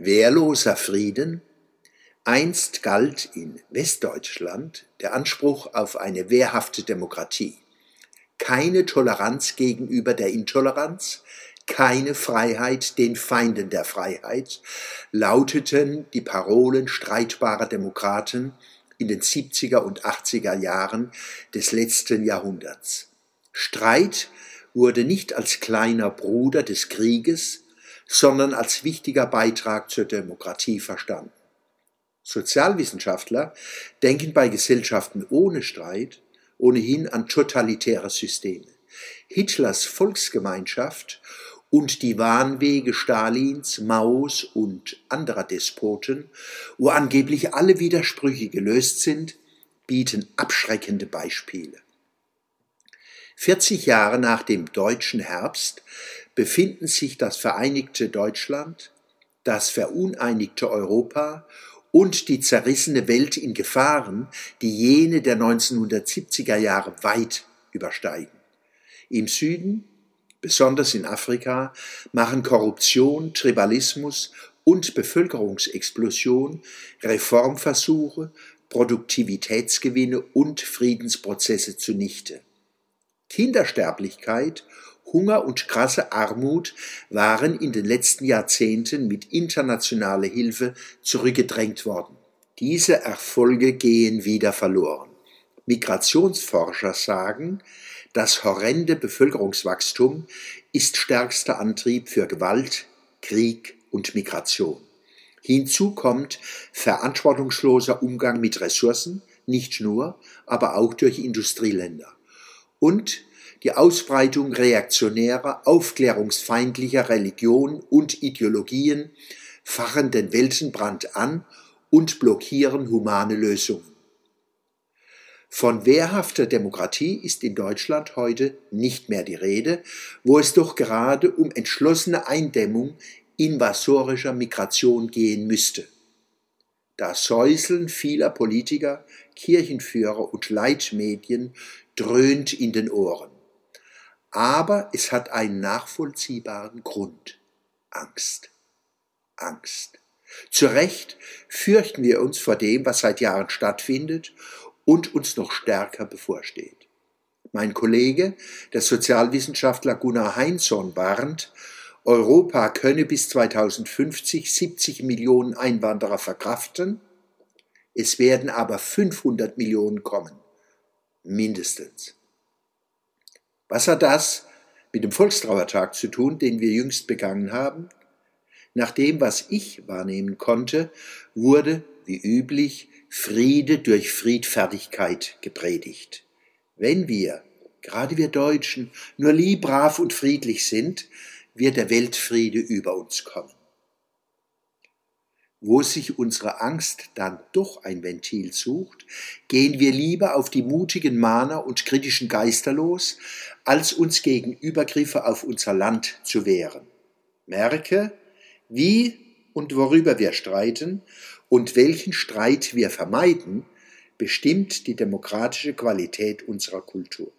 Wehrloser Frieden. Einst galt in Westdeutschland der Anspruch auf eine wehrhafte Demokratie. Keine Toleranz gegenüber der Intoleranz, keine Freiheit den Feinden der Freiheit, lauteten die Parolen streitbarer Demokraten in den 70er und 80er Jahren des letzten Jahrhunderts. Streit wurde nicht als kleiner Bruder des Krieges, sondern als wichtiger Beitrag zur Demokratie verstanden. Sozialwissenschaftler denken bei Gesellschaften ohne Streit ohnehin an totalitäre Systeme. Hitlers Volksgemeinschaft und die Wahnwege Stalins, Maos und anderer Despoten, wo angeblich alle Widersprüche gelöst sind, bieten abschreckende Beispiele. 40 Jahre nach dem deutschen Herbst befinden sich das vereinigte Deutschland, das veruneinigte Europa und die zerrissene Welt in Gefahren, die jene der 1970er Jahre weit übersteigen. Im Süden, besonders in Afrika, machen Korruption, Tribalismus und Bevölkerungsexplosion Reformversuche, Produktivitätsgewinne und Friedensprozesse zunichte. Kindersterblichkeit Hunger und krasse Armut waren in den letzten Jahrzehnten mit internationaler Hilfe zurückgedrängt worden. Diese Erfolge gehen wieder verloren. Migrationsforscher sagen, das horrende Bevölkerungswachstum ist stärkster Antrieb für Gewalt, Krieg und Migration. Hinzu kommt verantwortungsloser Umgang mit Ressourcen, nicht nur, aber auch durch Industrieländer. Und die Ausbreitung reaktionärer, aufklärungsfeindlicher Religionen und Ideologien fachen den Weltenbrand an und blockieren humane Lösungen. Von wehrhafter Demokratie ist in Deutschland heute nicht mehr die Rede, wo es doch gerade um entschlossene Eindämmung invasorischer Migration gehen müsste. Das Säuseln vieler Politiker, Kirchenführer und Leitmedien dröhnt in den Ohren aber es hat einen nachvollziehbaren Grund. Angst. Angst. Zu Recht fürchten wir uns vor dem, was seit Jahren stattfindet und uns noch stärker bevorsteht. Mein Kollege, der Sozialwissenschaftler Gunnar Heinzson, warnt, Europa könne bis 2050 70 Millionen Einwanderer verkraften, es werden aber 500 Millionen kommen, mindestens. Was hat das mit dem Volkstrauertag zu tun, den wir jüngst begangen haben? Nach dem, was ich wahrnehmen konnte, wurde, wie üblich, Friede durch Friedfertigkeit gepredigt. Wenn wir, gerade wir Deutschen, nur lieb, brav und friedlich sind, wird der Weltfriede über uns kommen wo sich unsere Angst dann doch ein Ventil sucht, gehen wir lieber auf die mutigen Mahner und kritischen Geister los, als uns gegen Übergriffe auf unser Land zu wehren. Merke, wie und worüber wir streiten und welchen Streit wir vermeiden, bestimmt die demokratische Qualität unserer Kultur.